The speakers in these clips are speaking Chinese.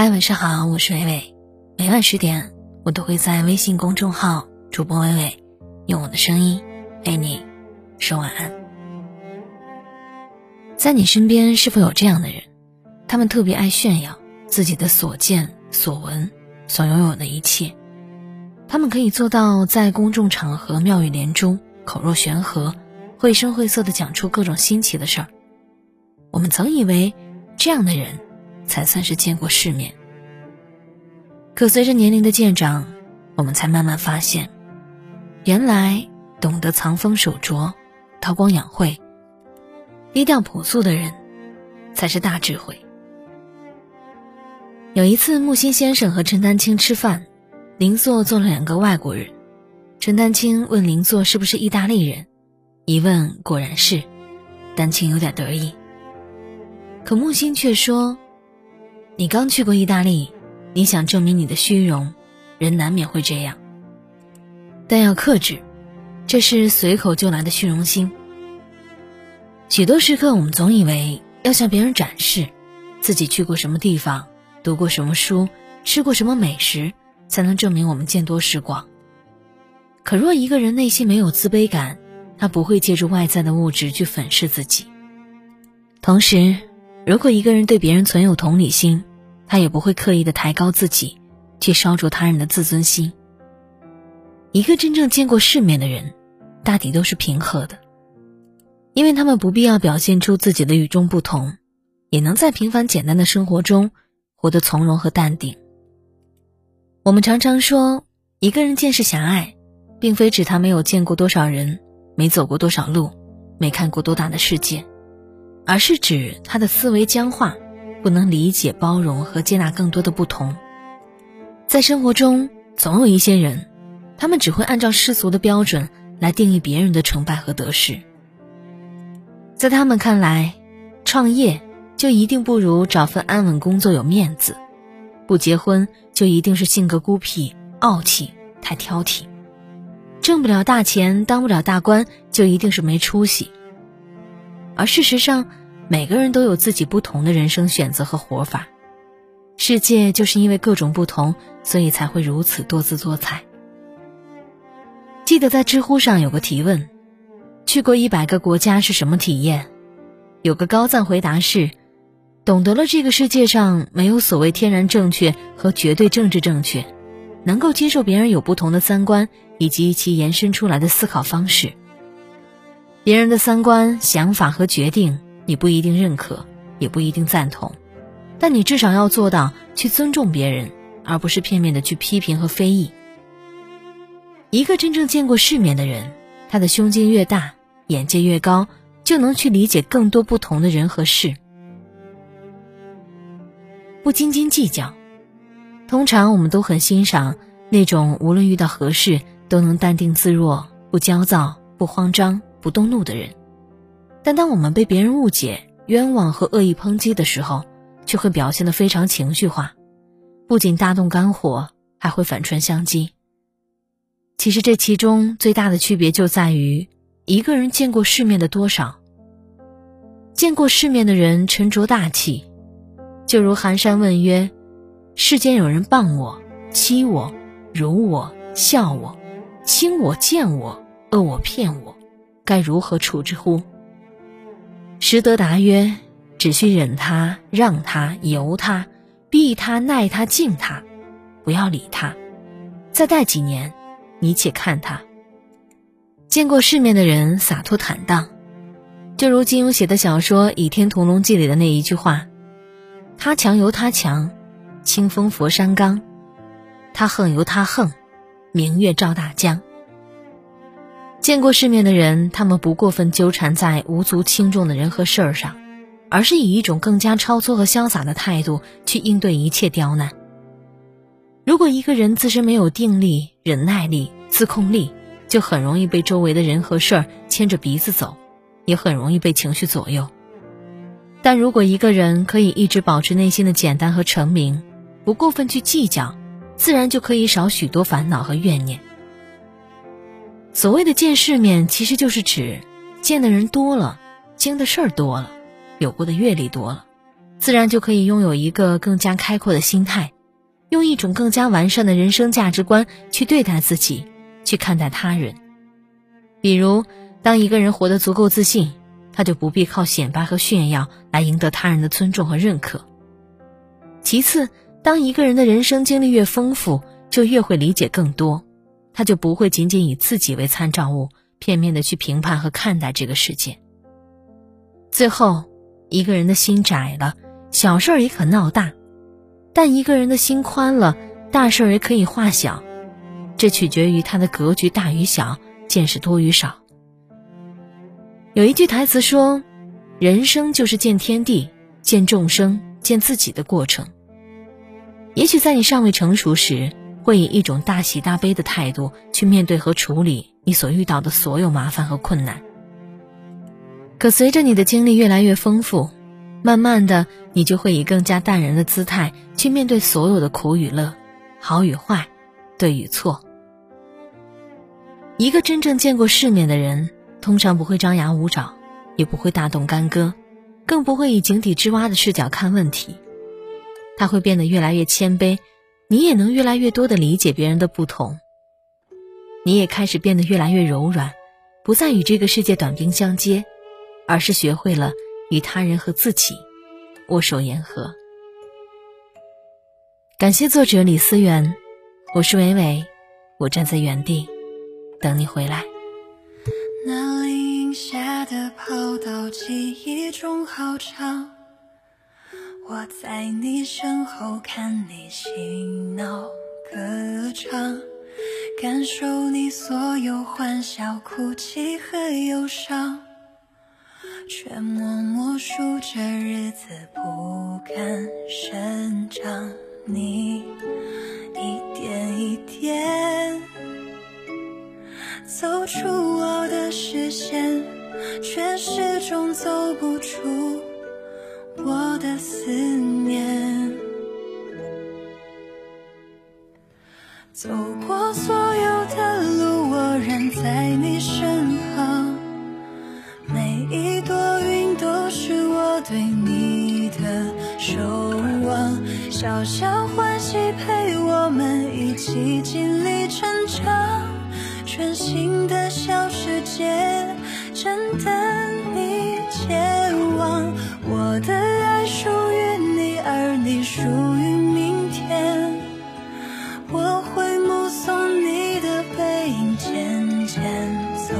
嗨，晚上好，我是伟伟。每晚十点，我都会在微信公众号“主播伟伟”用我的声音陪你说晚安。在你身边是否有这样的人？他们特别爱炫耀自己的所见所闻、所拥有的一切。他们可以做到在公众场合妙语连珠、口若悬河、绘声绘色的讲出各种新奇的事儿。我们曾以为这样的人。才算是见过世面。可随着年龄的渐长，我们才慢慢发现，原来懂得藏锋守拙、韬光养晦、低调朴素的人，才是大智慧。有一次，木心先生和陈丹青吃饭，邻座坐了两个外国人。陈丹青问邻座是不是意大利人，一问果然是，丹青有点得意。可木心却说。你刚去过意大利，你想证明你的虚荣，人难免会这样。但要克制，这是随口就来的虚荣心。许多时刻，我们总以为要向别人展示自己去过什么地方，读过什么书，吃过什么美食，才能证明我们见多识广。可若一个人内心没有自卑感，他不会借助外在的物质去粉饰自己。同时，如果一个人对别人存有同理心，他也不会刻意的抬高自己，去烧灼他人的自尊心。一个真正见过世面的人，大抵都是平和的，因为他们不必要表现出自己的与众不同，也能在平凡简单的生活中活得从容和淡定。我们常常说，一个人见识狭隘，并非指他没有见过多少人，没走过多少路，没看过多大的世界，而是指他的思维僵化。不能理解、包容和接纳更多的不同。在生活中，总有一些人，他们只会按照世俗的标准来定义别人的成败和得失。在他们看来，创业就一定不如找份安稳工作有面子；不结婚就一定是性格孤僻、傲气、太挑剔；挣不了大钱、当不了大官就一定是没出息。而事实上，每个人都有自己不同的人生选择和活法，世界就是因为各种不同，所以才会如此多姿多彩。记得在知乎上有个提问：去过一百个国家是什么体验？有个高赞回答是：懂得了这个世界上没有所谓天然正确和绝对政治正确，能够接受别人有不同的三观以及其延伸出来的思考方式。别人的三观、想法和决定。你不一定认可，也不一定赞同，但你至少要做到去尊重别人，而不是片面的去批评和非议。一个真正见过世面的人，他的胸襟越大，眼界越高，就能去理解更多不同的人和事。不斤斤计较，通常我们都很欣赏那种无论遇到何事都能淡定自若、不焦躁、不慌张、不动怒的人。但当我们被别人误解、冤枉和恶意抨击的时候，却会表现得非常情绪化，不仅大动肝火，还会反唇相讥。其实这其中最大的区别就在于，一个人见过世面的多少。见过世面的人沉着大气，就如寒山问曰：“世间有人谤我、欺我、辱我、笑我、轻我、贱我、恶我、骗我，该如何处之乎？”实德答曰：“只需忍他、让他、由他、避他、耐他、敬他，不要理他。再待几年，你且看他。见过世面的人洒脱坦荡，就如金庸写的小说《倚天屠龙记》里的那一句话：‘他强由他强，清风拂山岗；他横由他横，明月照大江。’”见过世面的人，他们不过分纠缠在无足轻重的人和事儿上，而是以一种更加超脱和潇洒的态度去应对一切刁难。如果一个人自身没有定力、忍耐力、自控力，就很容易被周围的人和事儿牵着鼻子走，也很容易被情绪左右。但如果一个人可以一直保持内心的简单和澄明，不过分去计较，自然就可以少许多烦恼和怨念。所谓的见世面，其实就是指见的人多了，经的事儿多了，有过的阅历多了，自然就可以拥有一个更加开阔的心态，用一种更加完善的人生价值观去对待自己，去看待他人。比如，当一个人活得足够自信，他就不必靠显摆和炫耀来赢得他人的尊重和认可。其次，当一个人的人生经历越丰富，就越会理解更多，他就不会仅仅以自己为参照物，片面的去评判和看待这个世界。最后，一个人的心窄了，小事儿也可闹大；但一个人的心宽了，大事儿也可以化小。这取决于他的格局大与小，见识多与少。有一句台词说：“人生就是见天地、见众生、见自己的过程。”也许在你尚未成熟时，会以一种大喜大悲的态度去面对和处理你所遇到的所有麻烦和困难。可随着你的经历越来越丰富，慢慢的，你就会以更加淡然的姿态去面对所有的苦与乐、好与坏、对与错。一个真正见过世面的人，通常不会张牙舞爪，也不会大动干戈，更不会以井底之蛙的视角看问题。他会变得越来越谦卑，你也能越来越多的理解别人的不同。你也开始变得越来越柔软，不再与这个世界短兵相接，而是学会了与他人和自己握手言和。感谢作者李思源，我是伟伟，我站在原地等你回来。那林下的跑道，记忆中好长。我在你身后看你嬉闹歌唱，感受你所有欢笑、哭泣和忧伤，却默默数着日子不敢生长。你一点一点走出我的视线，却始终走不出。我的思念，走过所有的路，我仍在你身旁。每一朵云都是我对你的守望，小小欢喜陪我们一起经历成长，全新的小世界正等你前往。我的你，属于明天。我会目送你的背影渐渐走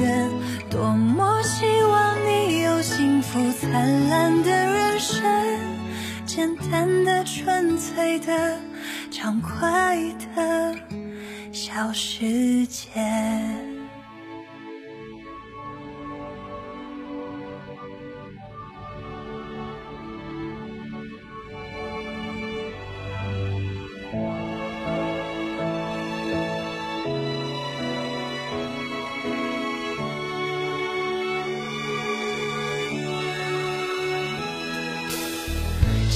远，多么希望你有幸福灿烂的人生，简单的、纯粹的、畅快的小世界。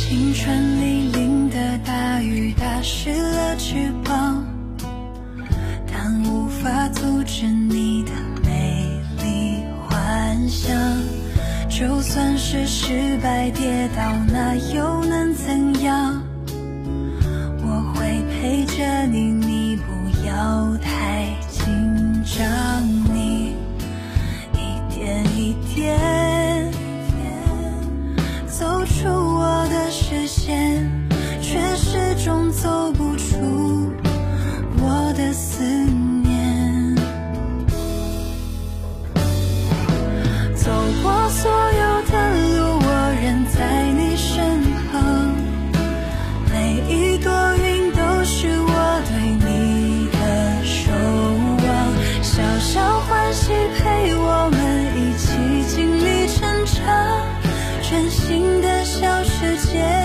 青春里淋的大雨打湿了翅膀，但无法阻止你的美丽幻想。就算是失败跌倒，那又能怎样？我会陪着你，世界。